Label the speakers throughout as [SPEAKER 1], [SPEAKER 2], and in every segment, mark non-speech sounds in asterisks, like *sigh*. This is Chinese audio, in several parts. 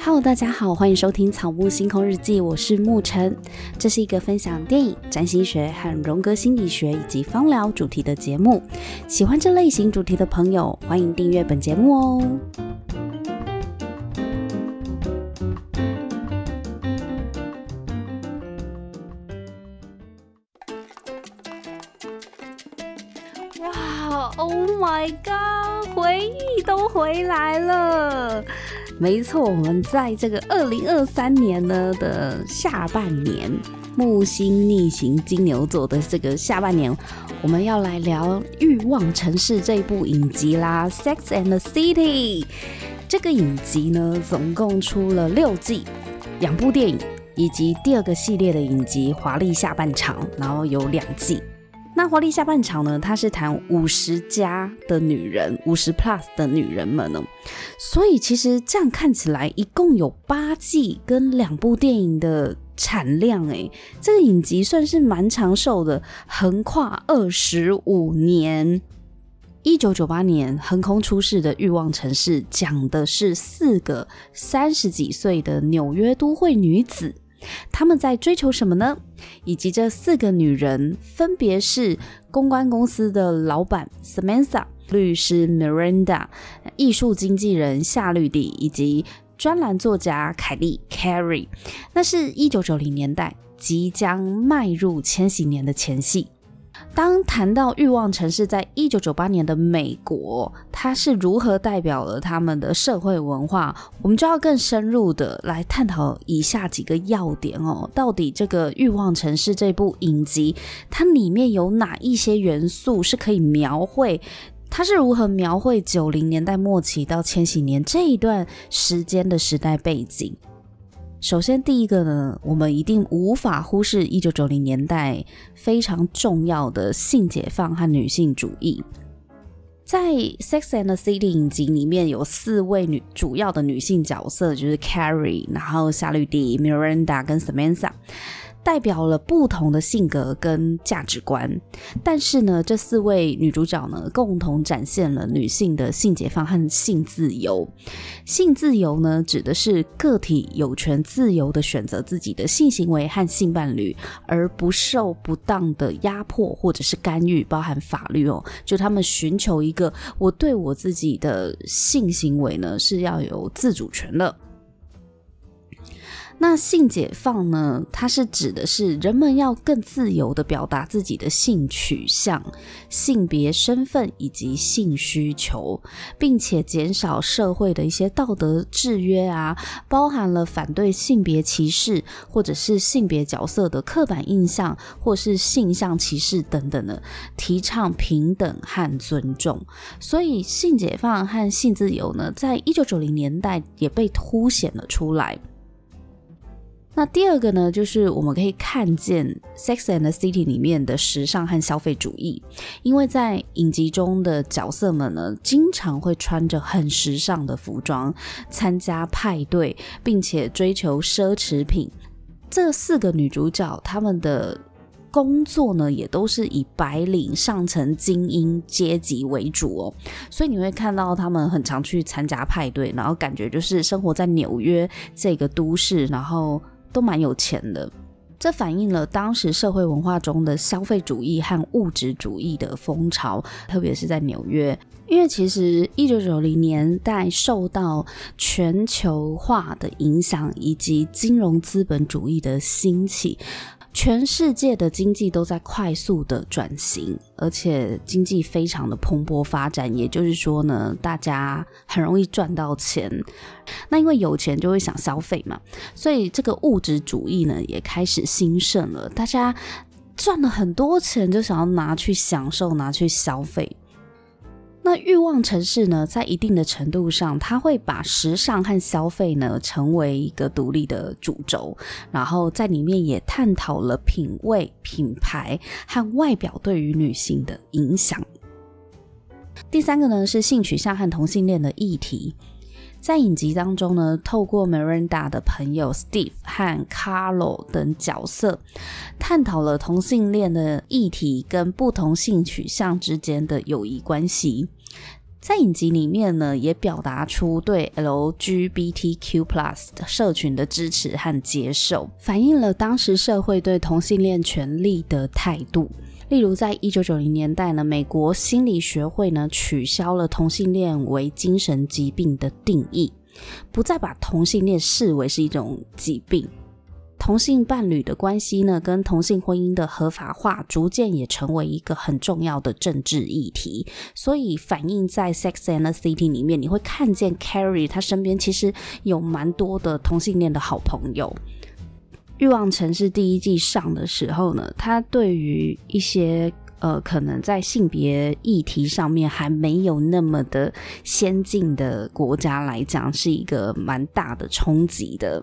[SPEAKER 1] Hello，大家好，欢迎收听《草木星空日记》，我是沐晨。这是一个分享电影、占星学和荣格心理学以及芳疗主题的节目。喜欢这类型主题的朋友，欢迎订阅本节目哦。哇，Oh my God，回忆都回来了。没错，我们在这个二零二三年呢的下半年，木星逆行金牛座的这个下半年，我们要来聊《欲望城市》这部影集啦，《Sex and the City》这个影集呢，总共出了六季，两部电影以及第二个系列的影集《华丽下半场》，然后有两季。那华丽下半场呢？它是谈五十加的女人，五十 plus 的女人们呢。所以其实这样看起来，一共有八季跟两部电影的产量，诶，这个影集算是蛮长寿的，横跨二十五年。一九九八年横空出世的欲望城市，讲的是四个三十几岁的纽约都会女子。他们在追求什么呢？以及这四个女人分别是公关公司的老板 Samantha、律师 Miranda、艺术经纪人夏绿蒂以及专栏作家凯莉 Carrie。那是一九九零年代即将迈入千禧年的前戏。当谈到欲望城市在一九九八年的美国，它是如何代表了他们的社会文化，我们就要更深入的来探讨以下几个要点哦。到底这个欲望城市这部影集，它里面有哪一些元素是可以描绘？它是如何描绘九零年代末期到千禧年这一段时间的时代背景？首先，第一个呢，我们一定无法忽视一九九零年代非常重要的性解放和女性主义。在《Sex and the City》影集里面有四位女主要的女性角色，就是 Carrie，然后夏绿蒂、Miranda 跟 Samantha。代表了不同的性格跟价值观，但是呢，这四位女主角呢，共同展现了女性的性解放和性自由。性自由呢，指的是个体有权自由的选择自己的性行为和性伴侣，而不受不当的压迫或者是干预，包含法律哦。就他们寻求一个，我对我自己的性行为呢，是要有自主权的。那性解放呢？它是指的是人们要更自由的表达自己的性取向、性别身份以及性需求，并且减少社会的一些道德制约啊，包含了反对性别歧视，或者是性别角色的刻板印象，或是性向歧视等等的，提倡平等和尊重。所以，性解放和性自由呢，在一九九零年代也被凸显了出来。那第二个呢，就是我们可以看见《Sex and the City》里面的时尚和消费主义，因为在影集中的角色们呢，经常会穿着很时尚的服装参加派对，并且追求奢侈品。这四个女主角她们的工作呢，也都是以白领上层精英阶级为主哦，所以你会看到她们很常去参加派对，然后感觉就是生活在纽约这个都市，然后。都蛮有钱的，这反映了当时社会文化中的消费主义和物质主义的风潮，特别是在纽约。因为其实一九九零年代受到全球化的影响，以及金融资本主义的兴起。全世界的经济都在快速的转型，而且经济非常的蓬勃发展。也就是说呢，大家很容易赚到钱。那因为有钱就会想消费嘛，所以这个物质主义呢也开始兴盛了。大家赚了很多钱，就想要拿去享受，拿去消费。那欲望城市呢，在一定的程度上，它会把时尚和消费呢成为一个独立的主轴，然后在里面也探讨了品味、品牌和外表对于女性的影响。第三个呢，是性取向和同性恋的议题。在影集当中呢，透过 Miranda 的朋友 Steve 和 Carlo 等角色，探讨了同性恋的议题跟不同性取向之间的友谊关系。在影集里面呢，也表达出对 LGBTQ+ 的社群的支持和接受，反映了当时社会对同性恋权利的态度。例如，在一九九零年代呢，美国心理学会呢取消了同性恋为精神疾病的定义，不再把同性恋视为是一种疾病。同性伴侣的关系呢，跟同性婚姻的合法化，逐渐也成为一个很重要的政治议题。所以反映在《Sex and the City》里面，你会看见 Carrie 她身边其实有蛮多的同性恋的好朋友。《欲望城市》第一季上的时候呢，他对于一些呃可能在性别议题上面还没有那么的先进的国家来讲，是一个蛮大的冲击的。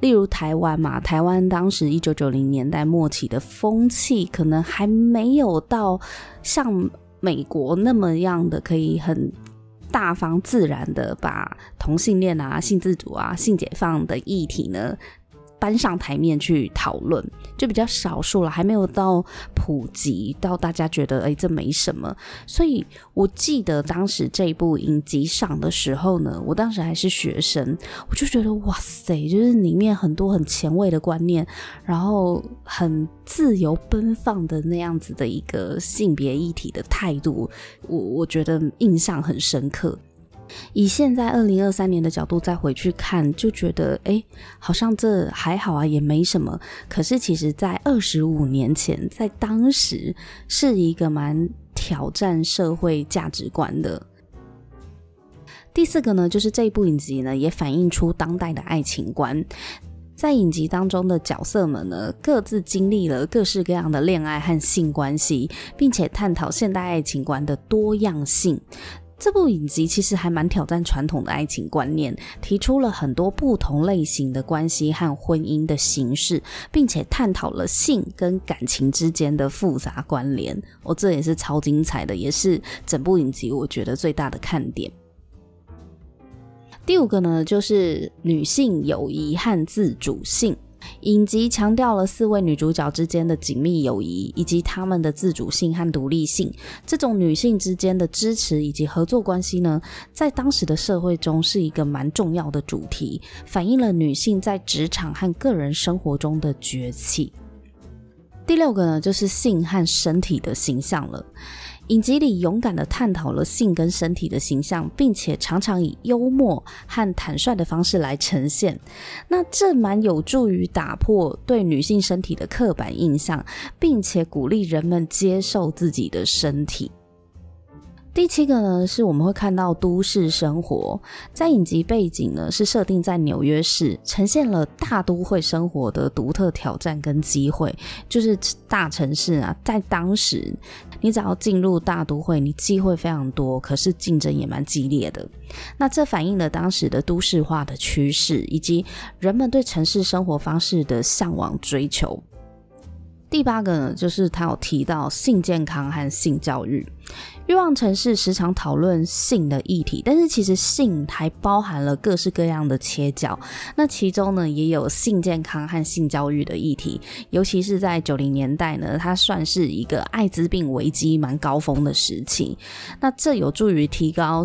[SPEAKER 1] 例如台湾嘛，台湾当时一九九零年代末期的风气，可能还没有到像美国那么样的可以很大方自然的把同性恋啊、性自主啊、性解放的议题呢。搬上台面去讨论，就比较少数了，还没有到普及到大家觉得哎、这没什么。所以我记得当时这部影集上的时候呢，我当时还是学生，我就觉得哇塞，就是里面很多很前卫的观念，然后很自由奔放的那样子的一个性别议题的态度，我我觉得印象很深刻。以现在二零二三年的角度再回去看，就觉得哎、好像这还好啊，也没什么。可是其实，在二十五年前，在当时是一个蛮挑战社会价值观的。第四个呢，就是这部影集呢，也反映出当代的爱情观。在影集当中的角色们呢，各自经历了各式各样的恋爱和性关系，并且探讨现代爱情观的多样性。这部影集其实还蛮挑战传统的爱情观念，提出了很多不同类型的关系和婚姻的形式，并且探讨了性跟感情之间的复杂关联。哦，这也是超精彩的，也是整部影集我觉得最大的看点。第五个呢，就是女性友谊和自主性。影集强调了四位女主角之间的紧密友谊，以及她们的自主性和独立性。这种女性之间的支持以及合作关系呢，在当时的社会中是一个蛮重要的主题，反映了女性在职场和个人生活中的崛起。第六个呢，就是性和身体的形象了。影集里勇敢地探讨了性跟身体的形象，并且常常以幽默和坦率的方式来呈现。那这蛮有助于打破对女性身体的刻板印象，并且鼓励人们接受自己的身体。第七个呢，是我们会看到都市生活，在影集背景呢是设定在纽约市，呈现了大都会生活的独特挑战跟机会。就是大城市啊，在当时，你只要进入大都会，你机会非常多，可是竞争也蛮激烈的。那这反映了当时的都市化的趋势，以及人们对城市生活方式的向往追求。第八个呢，就是他有提到性健康和性教育。欲望城市时常讨论性的议题，但是其实性还包含了各式各样的切角。那其中呢，也有性健康和性教育的议题，尤其是在九零年代呢，它算是一个艾滋病危机蛮高峰的时期。那这有助于提高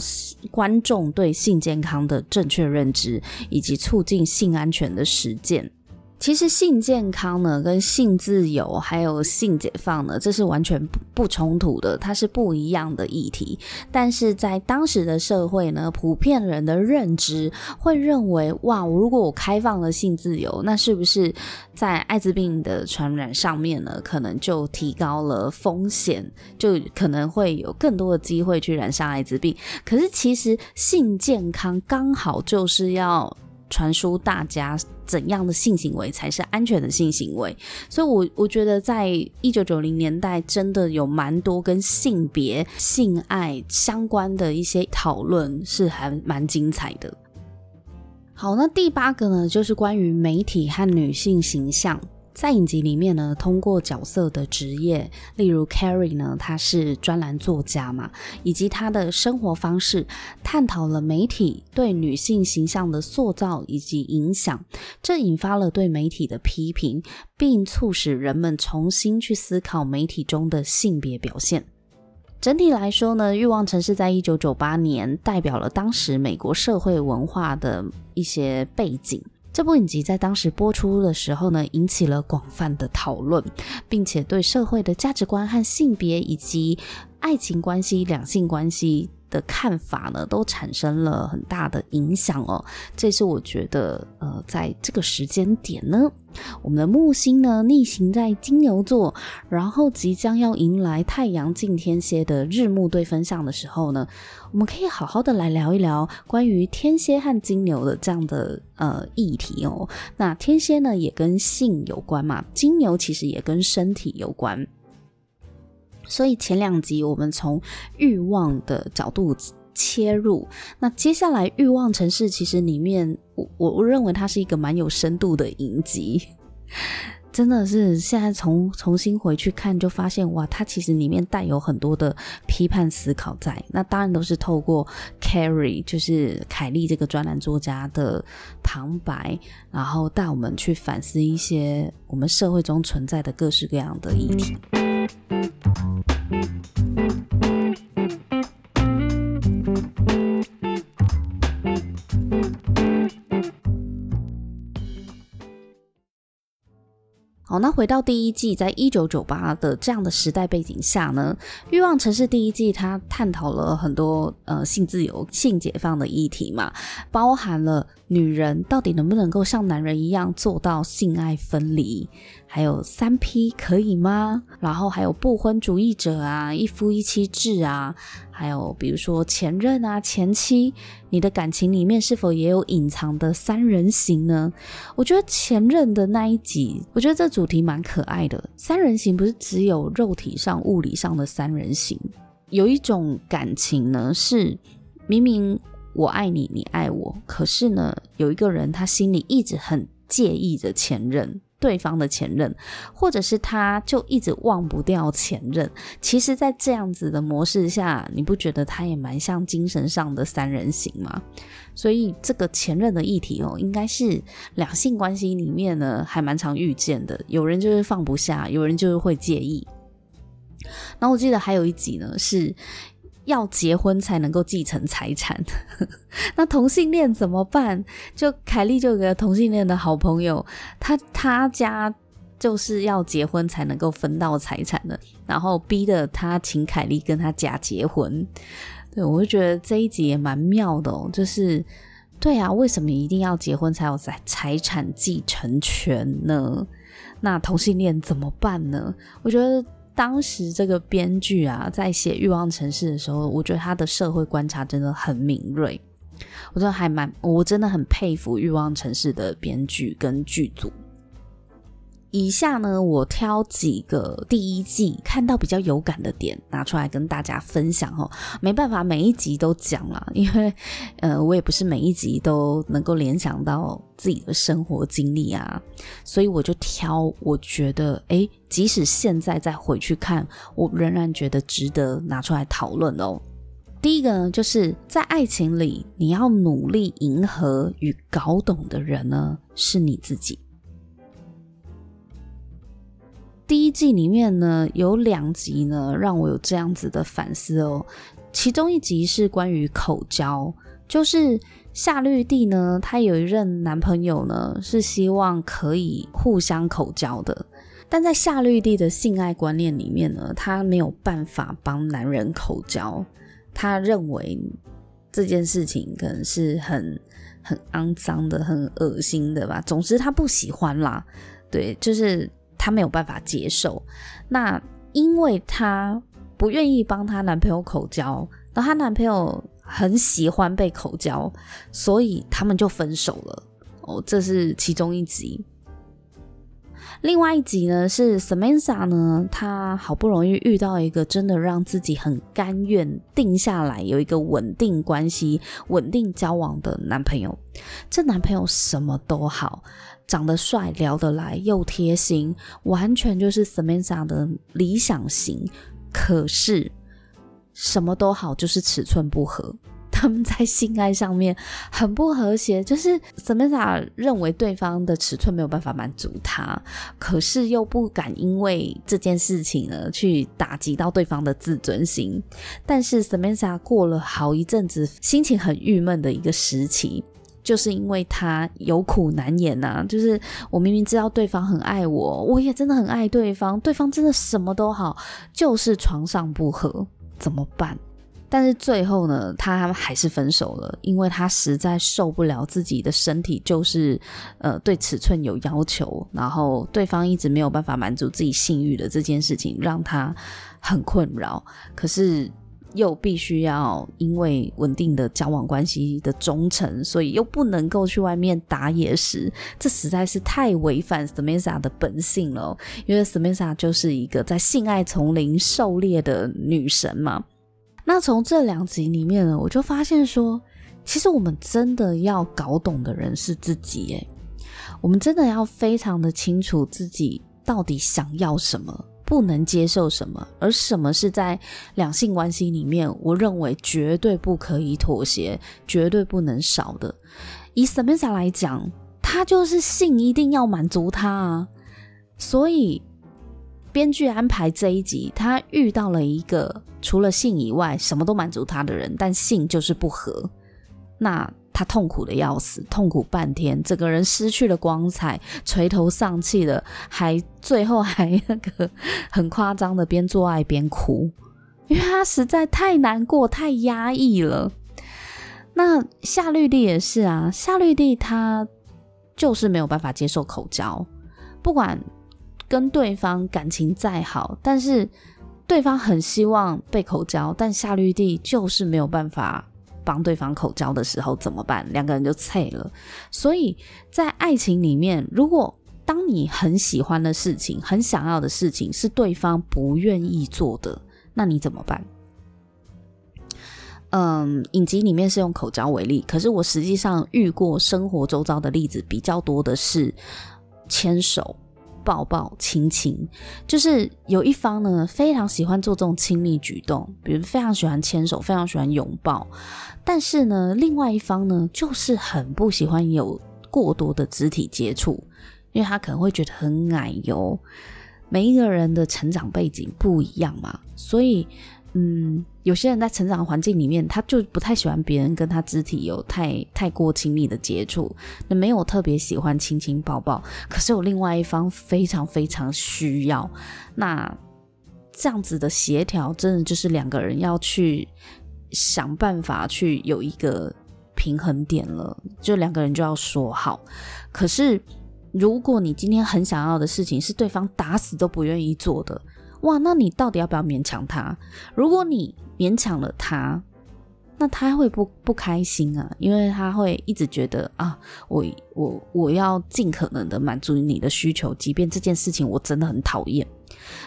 [SPEAKER 1] 观众对性健康的正确认知，以及促进性安全的实践。其实性健康呢，跟性自由还有性解放呢，这是完全不不冲突的，它是不一样的议题。但是在当时的社会呢，普遍人的认知会认为，哇，我如果我开放了性自由，那是不是在艾滋病的传染上面呢，可能就提高了风险，就可能会有更多的机会去染上艾滋病。可是其实性健康刚好就是要。传输大家怎样的性行为才是安全的性行为，所以我，我觉得在一九九零年代，真的有蛮多跟性别、性爱相关的一些讨论，是还蛮精彩的。好，那第八个呢，就是关于媒体和女性形象。在影集里面呢，通过角色的职业，例如 Carrie 呢，她是专栏作家嘛，以及她的生活方式，探讨了媒体对女性形象的塑造以及影响，这引发了对媒体的批评，并促使人们重新去思考媒体中的性别表现。整体来说呢，《欲望城市》在一九九八年代表了当时美国社会文化的一些背景。这部影集在当时播出的时候呢，引起了广泛的讨论，并且对社会的价值观和性别以及爱情关系、两性关系的看法呢，都产生了很大的影响哦。这是我觉得，呃，在这个时间点呢，我们的木星呢逆行在金牛座，然后即将要迎来太阳进天蝎的日暮对分相的时候呢，我们可以好好的来聊一聊关于天蝎和金牛的这样的呃议题哦。那天蝎呢也跟性有关嘛，金牛其实也跟身体有关。所以前两集我们从欲望的角度切入，那接下来欲望城市其实里面，我我认为它是一个蛮有深度的影集，真的是现在重重新回去看就发现哇，它其实里面带有很多的批判思考在。那当然都是透过 Carrie，就是凯莉这个专栏作家的旁白，然后带我们去反思一些我们社会中存在的各式各样的议题。好，那回到第一季，在一九九八的这样的时代背景下呢，《欲望城市》第一季它探讨了很多呃性自由、性解放的议题嘛，包含了女人到底能不能够像男人一样做到性爱分离。还有三 P 可以吗？然后还有不婚主义者啊，一夫一妻制啊，还有比如说前任啊、前妻，你的感情里面是否也有隐藏的三人行呢？我觉得前任的那一集，我觉得这主题蛮可爱的。三人行不是只有肉体上、物理上的三人行，有一种感情呢，是明明我爱你，你爱我，可是呢，有一个人他心里一直很介意着前任。对方的前任，或者是他就一直忘不掉前任。其实，在这样子的模式下，你不觉得他也蛮像精神上的三人行吗？所以，这个前任的议题哦，应该是两性关系里面呢，还蛮常遇见的。有人就是放不下，有人就是会介意。然后我记得还有一集呢是。要结婚才能够继承财产，*laughs* 那同性恋怎么办？就凯莉就有个同性恋的好朋友，他他家就是要结婚才能够分到财产的，然后逼得他请凯莉跟他假结婚。对，我就觉得这一集也蛮妙的哦，就是对啊，为什么一定要结婚才有财财产继承权呢？那同性恋怎么办呢？我觉得。当时这个编剧啊，在写《欲望城市》的时候，我觉得他的社会观察真的很敏锐，我真的还蛮，我真的很佩服《欲望城市》的编剧跟剧组。以下呢，我挑几个第一季看到比较有感的点拿出来跟大家分享哦。没办法，每一集都讲了，因为呃，我也不是每一集都能够联想到自己的生活经历啊，所以我就挑我觉得，诶，即使现在再回去看，我仍然觉得值得拿出来讨论哦。第一个呢，就是在爱情里，你要努力迎合与搞懂的人呢，是你自己。第一季里面呢，有两集呢，让我有这样子的反思哦。其中一集是关于口交，就是夏绿蒂呢，她有一任男朋友呢，是希望可以互相口交的，但在夏绿蒂的性爱观念里面呢，她没有办法帮男人口交，她认为这件事情可能是很很肮脏的、很恶心的吧。总之，她不喜欢啦，对，就是。她没有办法接受，那因为她不愿意帮她男朋友口交，然后她男朋友很喜欢被口交，所以他们就分手了。哦，这是其中一集。另外一集呢，是 Samantha 呢，她好不容易遇到一个真的让自己很甘愿定下来，有一个稳定关系、稳定交往的男朋友。这男朋友什么都好。长得帅、聊得来又贴心，完全就是 Samantha 的理想型。可是什么都好，就是尺寸不合。他们在性爱上面很不和谐，就是 Samantha 认为对方的尺寸没有办法满足他，可是又不敢因为这件事情呢去打击到对方的自尊心。但是 Samantha 过了好一阵子，心情很郁闷的一个时期。就是因为他有苦难言呐、啊，就是我明明知道对方很爱我，我也真的很爱对方，对方真的什么都好，就是床上不合，怎么办？但是最后呢，他还是分手了，因为他实在受不了自己的身体，就是呃对尺寸有要求，然后对方一直没有办法满足自己性欲的这件事情，让他很困扰。可是。又必须要因为稳定的交往关系的忠诚，所以又不能够去外面打野时，这实在是太违反 Samantha 的本性了。因为 Samantha 就是一个在性爱丛林狩猎的女神嘛。那从这两集里面呢，我就发现说，其实我们真的要搞懂的人是自己，诶，我们真的要非常的清楚自己到底想要什么。不能接受什么，而什么是在两性关系里面，我认为绝对不可以妥协，绝对不能少的。以 Samantha 来讲，他就是性一定要满足他啊，所以编剧安排这一集，他遇到了一个除了性以外什么都满足他的人，但性就是不合，那。他痛苦的要死，痛苦半天，整个人失去了光彩，垂头丧气的，还最后还那 *laughs* 个很夸张的边做爱边哭，因为他实在太难过、太压抑了。那夏绿蒂也是啊，夏绿蒂她就是没有办法接受口交，不管跟对方感情再好，但是对方很希望被口交，但夏绿蒂就是没有办法。帮对方口交的时候怎么办？两个人就脆了。所以在爱情里面，如果当你很喜欢的事情、很想要的事情是对方不愿意做的，那你怎么办？嗯，影集里面是用口交为例，可是我实际上遇过生活周遭的例子比较多的是牵手。抱抱亲亲，就是有一方呢非常喜欢做这种亲密举动，比如非常喜欢牵手，非常喜欢拥抱。但是呢，另外一方呢就是很不喜欢有过多的肢体接触，因为他可能会觉得很矮油。每一个人的成长背景不一样嘛，所以。嗯，有些人在成长环境里面，他就不太喜欢别人跟他肢体有太太过亲密的接触，那没有特别喜欢亲亲抱抱。可是有另外一方非常非常需要，那这样子的协调，真的就是两个人要去想办法去有一个平衡点了，就两个人就要说好。可是如果你今天很想要的事情是对方打死都不愿意做的。哇，那你到底要不要勉强他？如果你勉强了他，那他会不不开心啊？因为他会一直觉得啊，我我我要尽可能的满足你的需求，即便这件事情我真的很讨厌。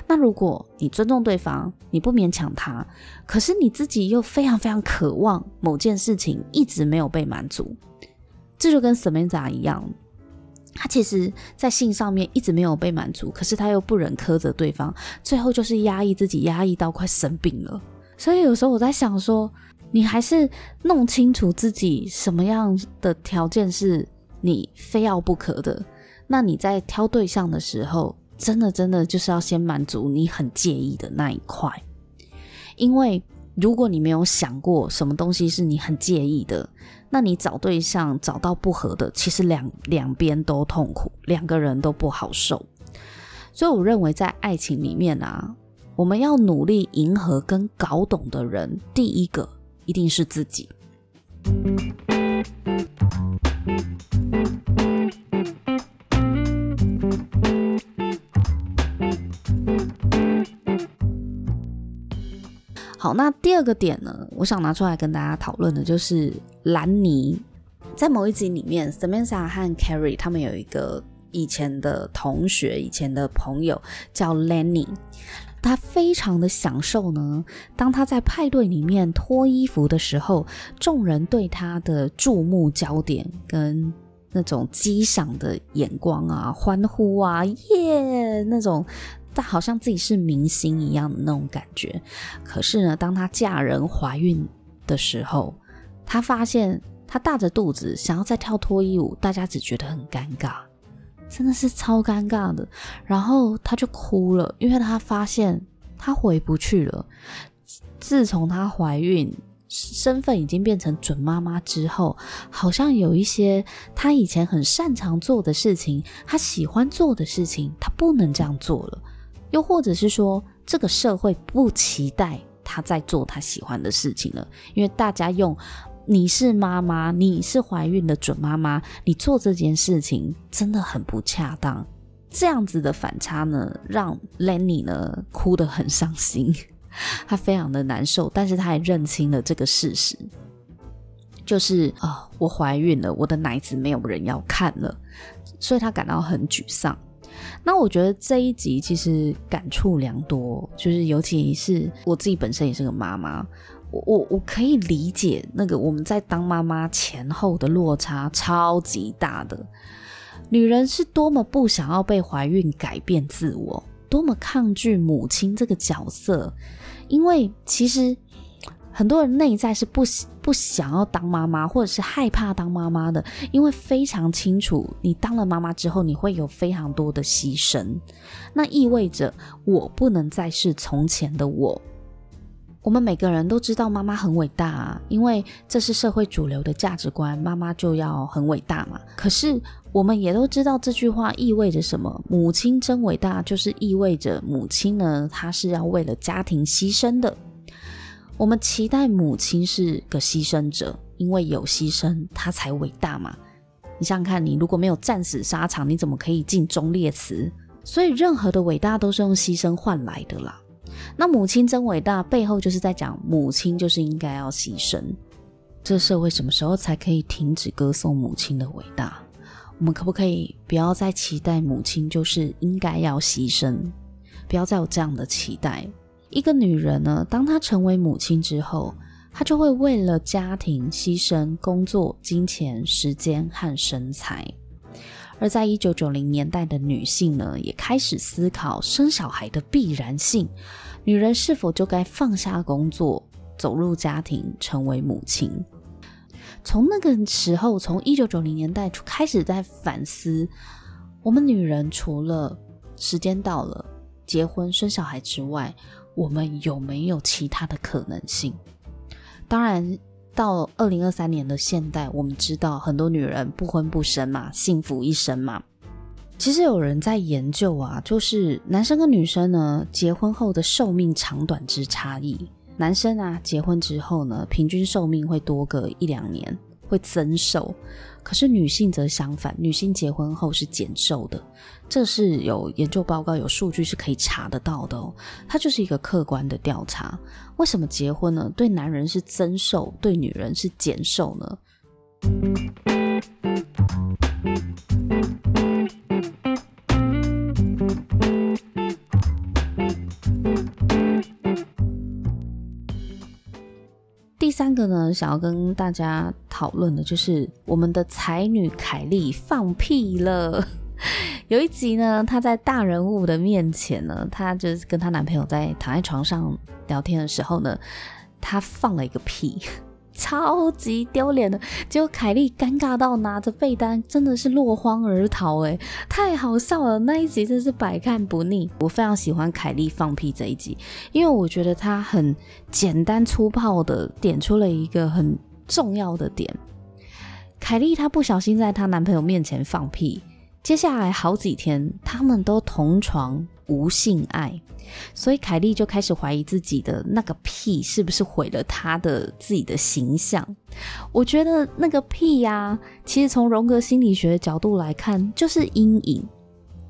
[SPEAKER 1] 那如果你尊重对方，你不勉强他，可是你自己又非常非常渴望某件事情一直没有被满足，这就跟什么人一样。他其实，在性上面一直没有被满足，可是他又不忍苛责对方，最后就是压抑自己，压抑到快生病了。所以有时候我在想说，你还是弄清楚自己什么样的条件是你非要不可的。那你在挑对象的时候，真的真的就是要先满足你很介意的那一块，因为如果你没有想过什么东西是你很介意的。那你找对象找到不合的，其实两两边都痛苦，两个人都不好受。所以我认为在爱情里面啊，我们要努力迎合跟搞懂的人，第一个一定是自己。好，那第二个点呢，我想拿出来跟大家讨论的就是兰妮。在某一集里面，Samantha 和 Carrie 他们有一个以前的同学、以前的朋友叫 Lenny，他非常的享受呢。当他在派对里面脱衣服的时候，众人对他的注目焦点跟那种激赏的眼光啊、欢呼啊、耶、那种。但好像自己是明星一样的那种感觉。可是呢，当她嫁人怀孕的时候，她发现她大着肚子想要再跳脱衣舞，大家只觉得很尴尬，真的是超尴尬的。然后她就哭了，因为她发现她回不去了。自从她怀孕，身份已经变成准妈妈之后，好像有一些她以前很擅长做的事情，她喜欢做的事情，她不能这样做了。又或者是说，这个社会不期待她在做她喜欢的事情了，因为大家用“你是妈妈，你是怀孕的准妈妈，你做这件事情真的很不恰当”，这样子的反差呢，让 Lenny 呢哭得很伤心。*laughs* 她非常的难受，但是她也认清了这个事实，就是啊、我怀孕了，我的奶子没有人要看了，所以她感到很沮丧。那我觉得这一集其实感触良多，就是尤其是我自己本身也是个妈妈，我我我可以理解那个我们在当妈妈前后的落差超级大的，女人是多么不想要被怀孕改变自我，多么抗拒母亲这个角色。因为其实很多人内在是不不想要当妈妈，或者是害怕当妈妈的，因为非常清楚，你当了妈妈之后，你会有非常多的牺牲，那意味着我不能再是从前的我。我们每个人都知道妈妈很伟大啊，因为这是社会主流的价值观，妈妈就要很伟大嘛。可是我们也都知道这句话意味着什么？母亲真伟大，就是意味着母亲呢，她是要为了家庭牺牲的。我们期待母亲是个牺牲者，因为有牺牲，她才伟大嘛。你想想看，你如果没有战死沙场，你怎么可以尽忠烈祠？所以任何的伟大都是用牺牲换来的啦。那母亲真伟大，背后就是在讲母亲就是应该要牺牲。这社会什么时候才可以停止歌颂母亲的伟大？我们可不可以不要再期待母亲就是应该要牺牲？不要再有这样的期待。一个女人呢，当她成为母亲之后，她就会为了家庭牺牲工作、金钱、时间和身材。而在一九九零年代的女性呢，也开始思考生小孩的必然性。女人是否就该放下工作，走入家庭，成为母亲？从那个时候，从一九九零年代开始在反思，我们女人除了时间到了结婚生小孩之外，我们有没有其他的可能性？当然。到二零二三年的现代，我们知道很多女人不婚不生嘛，幸福一生嘛。其实有人在研究啊，就是男生跟女生呢，结婚后的寿命长短之差异。男生啊，结婚之后呢，平均寿命会多个一两年。会增寿，可是女性则相反，女性结婚后是减寿的，这是有研究报告、有数据是可以查得到的哦。它就是一个客观的调查。为什么结婚呢？对男人是增寿，对女人是减寿呢？第三个呢，想要跟大家讨论的就是我们的才女凯莉放屁了。*laughs* 有一集呢，她在大人物的面前呢，她就是跟她男朋友在躺在床上聊天的时候呢，她放了一个屁。超级丢脸的，结果凯莉尴尬到拿着被单，真的是落荒而逃，哎，太好笑了！那一集真是百看不腻。我非常喜欢凯莉放屁这一集，因为我觉得她很简单粗暴的点出了一个很重要的点。凯莉她不小心在她男朋友面前放屁，接下来好几天他们都同床。无性爱，所以凯莉就开始怀疑自己的那个屁是不是毁了她的自己的形象。我觉得那个屁呀、其实从荣格心理学的角度来看，就是阴影，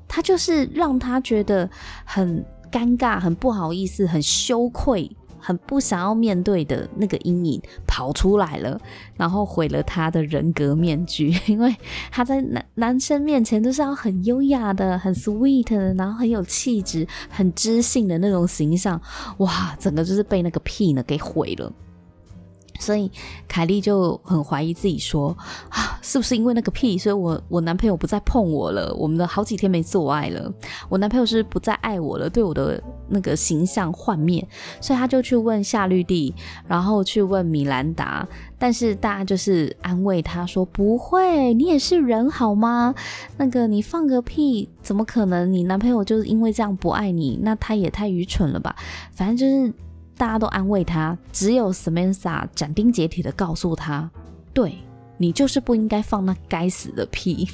[SPEAKER 1] 它就是让他觉得很尴尬、很不好意思、很羞愧。很不想要面对的那个阴影跑出来了，然后毁了他的人格面具。因为他在男男生面前都是要很优雅的、很 sweet 的，然后很有气质、很知性的那种形象。哇，整个就是被那个屁呢给毁了。所以凯莉就很怀疑自己说，啊，是不是因为那个屁，所以我我男朋友不再碰我了？我们的好几天没做爱了，我男朋友是不再爱我了？对我的那个形象幻灭，所以他就去问夏绿蒂，然后去问米兰达，但是大家就是安慰他说，不会，你也是人好吗？那个你放个屁，怎么可能？你男朋友就是因为这样不爱你，那他也太愚蠢了吧？反正就是。大家都安慰他，只有 Samantha 斩钉截铁的告诉他：“对，你就是不应该放那该死的屁。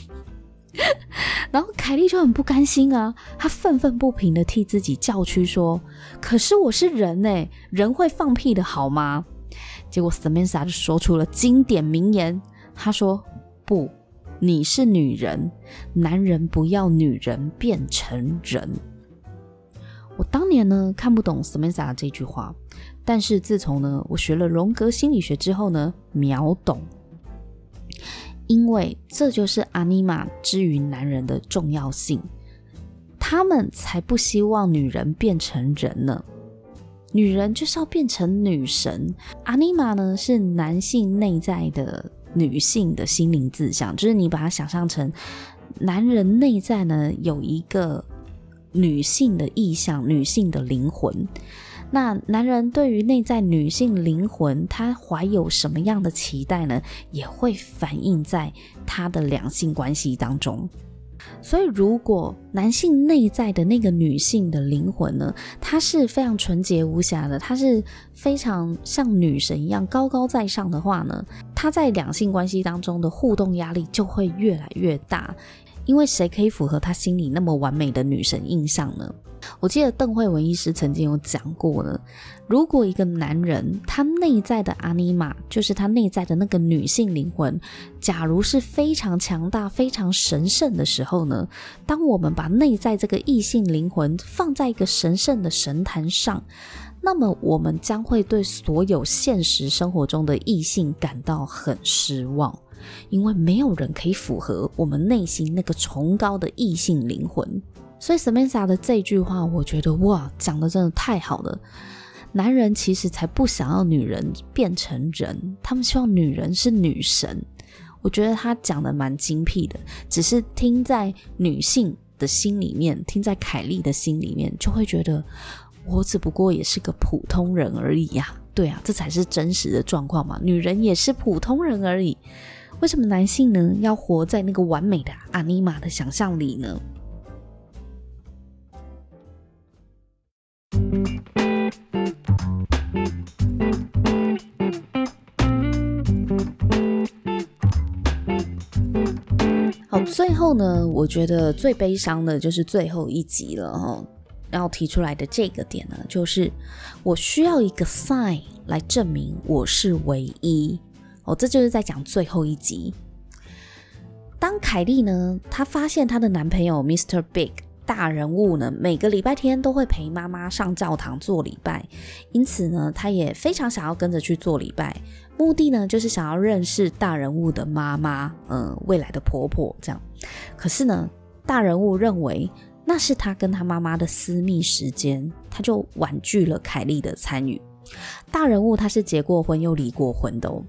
[SPEAKER 1] *laughs* ”然后凯莉就很不甘心啊，她愤愤不平的替自己叫屈说：“可是我是人欸，人会放屁的好吗？”结果 Samantha 就说出了经典名言，她说：“不，你是女人，男人不要女人变成人。”我当年呢看不懂 Samantha 这句话，但是自从呢我学了荣格心理学之后呢，秒懂，因为这就是阿尼玛之于男人的重要性，他们才不希望女人变成人呢，女人就是要变成女神，阿尼玛呢是男性内在的女性的心灵志向，就是你把它想象成男人内在呢有一个。女性的意象，女性的灵魂。那男人对于内在女性灵魂，他怀有什么样的期待呢？也会反映在他的两性关系当中。所以，如果男性内在的那个女性的灵魂呢，她是非常纯洁无瑕的，她是非常像女神一样高高在上的话呢，他在两性关系当中的互动压力就会越来越大。因为谁可以符合他心里那么完美的女神印象呢？我记得邓惠文医师曾经有讲过呢，如果一个男人他内在的阿尼玛，就是他内在的那个女性灵魂，假如是非常强大、非常神圣的时候呢，当我们把内在这个异性灵魂放在一个神圣的神坛上，那么我们将会对所有现实生活中的异性感到很失望。因为没有人可以符合我们内心那个崇高的异性灵魂，所以 Samantha 的这句话，我觉得哇，讲得真的太好了。男人其实才不想要女人变成人，他们希望女人是女神。我觉得他讲得蛮精辟的，只是听在女性的心里面，听在凯莉的心里面，就会觉得我只不过也是个普通人而已呀。对啊，这才是真实的状况嘛，女人也是普通人而已。为什么男性呢，要活在那个完美的阿尼玛的想象里呢？好，最后呢，我觉得最悲伤的就是最后一集了哈。要提出来的这个点呢，就是我需要一个 sign 来证明我是唯一。哦，这就是在讲最后一集。当凯莉呢，她发现她的男朋友 Mr. Big 大人物呢，每个礼拜天都会陪妈妈上教堂做礼拜，因此呢，她也非常想要跟着去做礼拜，目的呢，就是想要认识大人物的妈妈，嗯、未来的婆婆这样。可是呢，大人物认为那是他跟他妈妈的私密时间，他就婉拒了凯莉的参与。大人物他是结过婚又离过婚的哦。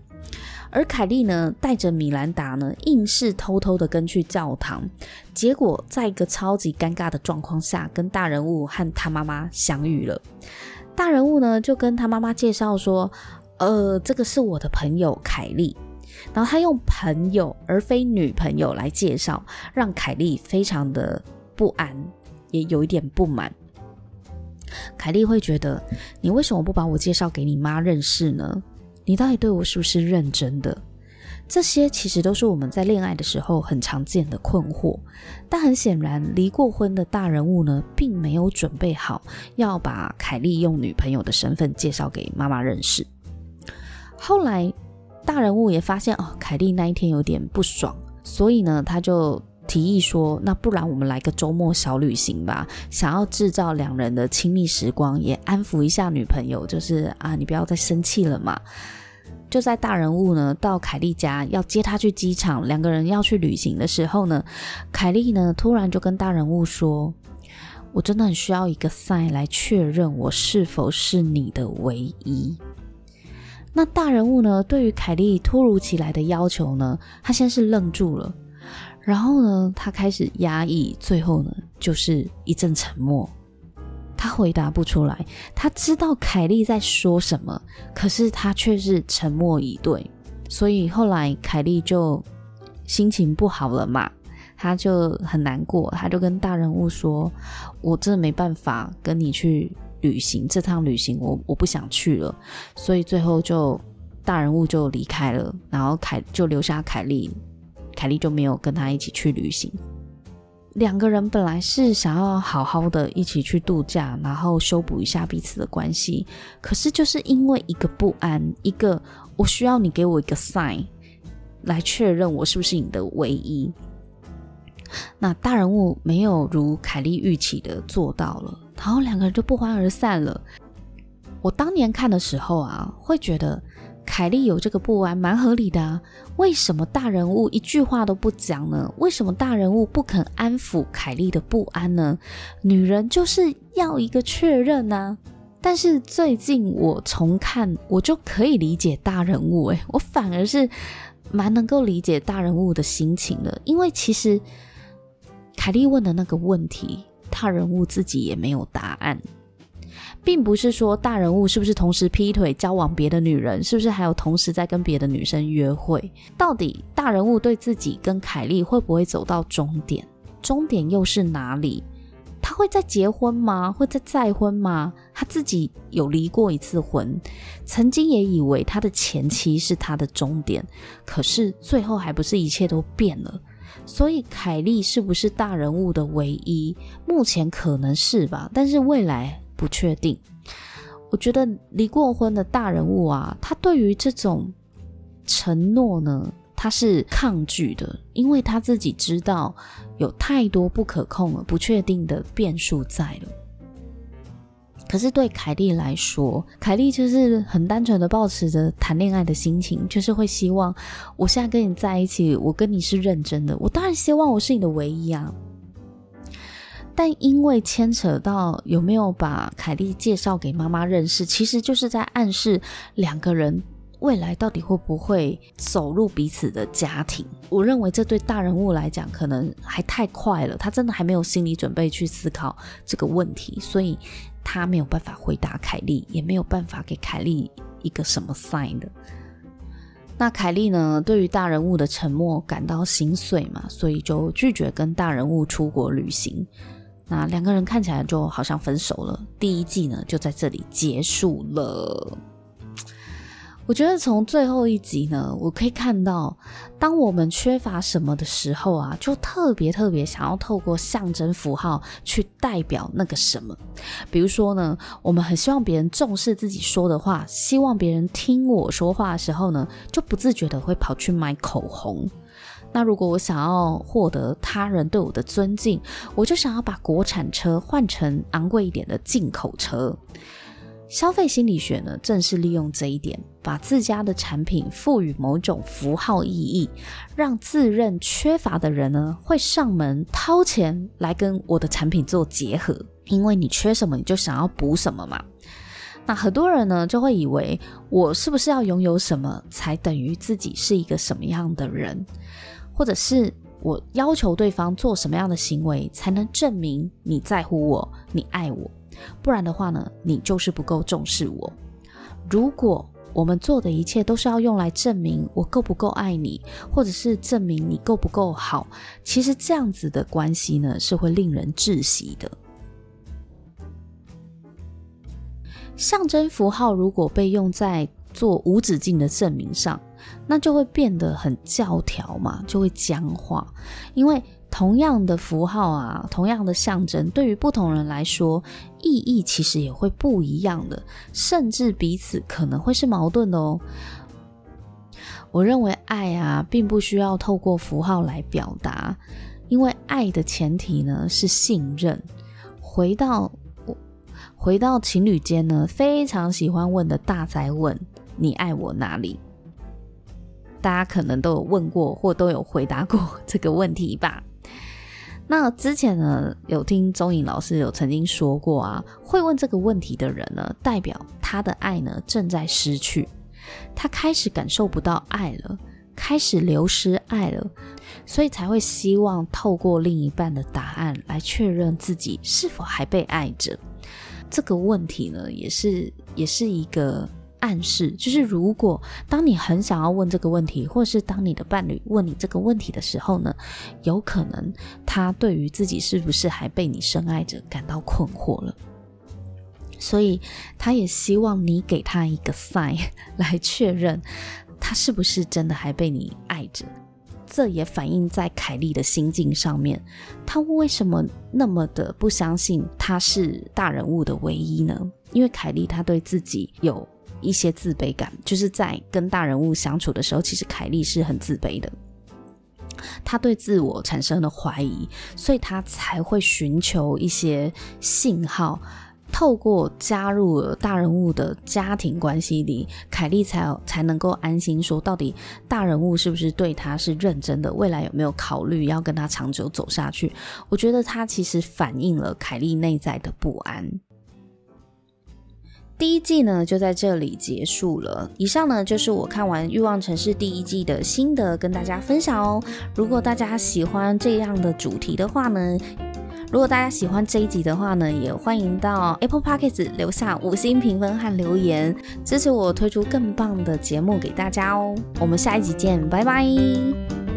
[SPEAKER 1] 而凯莉呢，带着米兰达呢，硬是偷偷的跟去教堂，结果在一个超级尴尬的状况下，跟大人物和他妈妈相遇了。大人物呢，就跟他妈妈介绍说：“呃，这个是我的朋友凯莉。”然后他用朋友而非女朋友来介绍，让凯莉非常的不安，也有一点不满。凯莉会觉得：“你为什么不把我介绍给你妈认识呢？”你到底对我是不是认真的？这些其实都是我们在恋爱的时候很常见的困惑。但很显然，离过婚的大人物呢，并没有准备好要把凯莉用女朋友的身份介绍给妈妈认识。后来，大人物也发现哦，凯莉那一天有点不爽，所以呢，他就提议说：“那不然我们来个周末小旅行吧，想要制造两人的亲密时光，也安抚一下女朋友，就是啊，你不要再生气了嘛。”就在大人物呢到凯莉家要接她去机场，两个人要去旅行的时候呢，凯莉呢突然就跟大人物说：“我真的很需要一个 sign 来确认我是否是你的唯一。”那大人物呢，对于凯莉突如其来的要求呢，他先是愣住了，然后呢，他开始压抑，最后呢，就是一阵沉默。他回答不出来，他知道凯莉在说什么，可是他却是沉默以对。所以后来凯莉就心情不好了嘛，他就很难过，他就跟大人物说：“我真的没办法跟你去旅行，这趟旅行我我不想去了。”所以最后就大人物就离开了，然后凯就留下凯莉，凯莉就没有跟他一起去旅行。两个人本来是想要好好的一起去度假，然后修补一下彼此的关系，可是就是因为一个不安，一个我需要你给我一个 sign 来确认我是不是你的唯一。那大人物没有如凯莉预期的做到了，然后两个人就不欢而散了。我当年看的时候啊，会觉得。凯莉有这个不安，蛮合理的啊。为什么大人物一句话都不讲呢？为什么大人物不肯安抚凯莉的不安呢？女人就是要一个确认呢。但是最近我重看，我就可以理解大人物。诶，我反而是蛮能够理解大人物的心情的，因为其实凯莉问的那个问题，大人物自己也没有答案。并不是说大人物是不是同时劈腿交往别的女人，是不是还有同时在跟别的女生约会？到底大人物对自己跟凯莉会不会走到终点？终点又是哪里？他会再结婚吗？会再再婚吗？他自己有离过一次婚，曾经也以为他的前妻是他的终点，可是最后还不是一切都变了？所以凯莉是不是大人物的唯一？目前可能是吧，但是未来。不确定，我觉得离过婚的大人物啊，他对于这种承诺呢，他是抗拒的，因为他自己知道有太多不可控了、不确定的变数在了。可是对凯莉来说，凯莉就是很单纯的抱持着谈恋爱的心情，就是会希望我现在跟你在一起，我跟你是认真的，我当然希望我是你的唯一啊。但因为牵扯到有没有把凯莉介绍给妈妈认识，其实就是在暗示两个人未来到底会不会走入彼此的家庭。我认为这对大人物来讲可能还太快了，他真的还没有心理准备去思考这个问题，所以他没有办法回答凯莉，也没有办法给凯莉一个什么 sign 的。那凯莉呢，对于大人物的沉默感到心碎嘛，所以就拒绝跟大人物出国旅行。那两个人看起来就好像分手了，第一季呢就在这里结束了。我觉得从最后一集呢，我可以看到，当我们缺乏什么的时候啊，就特别特别想要透过象征符号去代表那个什么。比如说呢，我们很希望别人重视自己说的话，希望别人听我说话的时候呢，就不自觉的会跑去买口红。那如果我想要获得他人对我的尊敬，我就想要把国产车换成昂贵一点的进口车。消费心理学呢，正是利用这一点，把自家的产品赋予某种符号意义，让自认缺乏的人呢，会上门掏钱来跟我的产品做结合。因为你缺什么，你就想要补什么嘛。那很多人呢，就会以为我是不是要拥有什么，才等于自己是一个什么样的人？或者是我要求对方做什么样的行为，才能证明你在乎我，你爱我？不然的话呢，你就是不够重视我。如果我们做的一切都是要用来证明我够不够爱你，或者是证明你够不够好，其实这样子的关系呢，是会令人窒息的。象征符号如果被用在做无止境的证明上，那就会变得很教条嘛，就会僵化。因为同样的符号啊，同样的象征，对于不同人来说，意义其实也会不一样的，甚至彼此可能会是矛盾的哦。我认为爱啊，并不需要透过符号来表达，因为爱的前提呢，是信任。回到回到情侣间呢，非常喜欢问的大宅问。你爱我哪里？大家可能都有问过，或都有回答过 *laughs* 这个问题吧？那之前呢，有听钟颖老师有曾经说过啊，会问这个问题的人呢，代表他的爱呢正在失去。他开始感受不到爱了，开始流失爱了，所以才会希望透过另一半的答案来确认自己是否还被爱着。这个问题呢，也是也是一个。暗示就是，如果当你很想要问这个问题，或是当你的伴侣问你这个问题的时候呢，有可能他对于自己是不是还被你深爱着感到困惑了，所以他也希望你给他一个 sign *laughs* 来确认他是不是真的还被你爱着。这也反映在凯莉的心境上面，他为什么那么的不相信他是大人物的唯一呢？因为凯莉他对自己有。一些自卑感，就是在跟大人物相处的时候，其实凯莉是很自卑的。她对自我产生了怀疑，所以她才会寻求一些信号，透过加入了大人物的家庭关系里，凯莉才才能够安心说，到底大人物是不是对她是认真的，未来有没有考虑要跟她长久走下去？我觉得她其实反映了凯莉内在的不安。第一季呢就在这里结束了。以上呢就是我看完《欲望城市》第一季的心得，跟大家分享哦。如果大家喜欢这样的主题的话呢，如果大家喜欢这一集的话呢，也欢迎到 Apple Podcast 留下五星评分和留言，支持我推出更棒的节目给大家哦。我们下一集见，拜拜。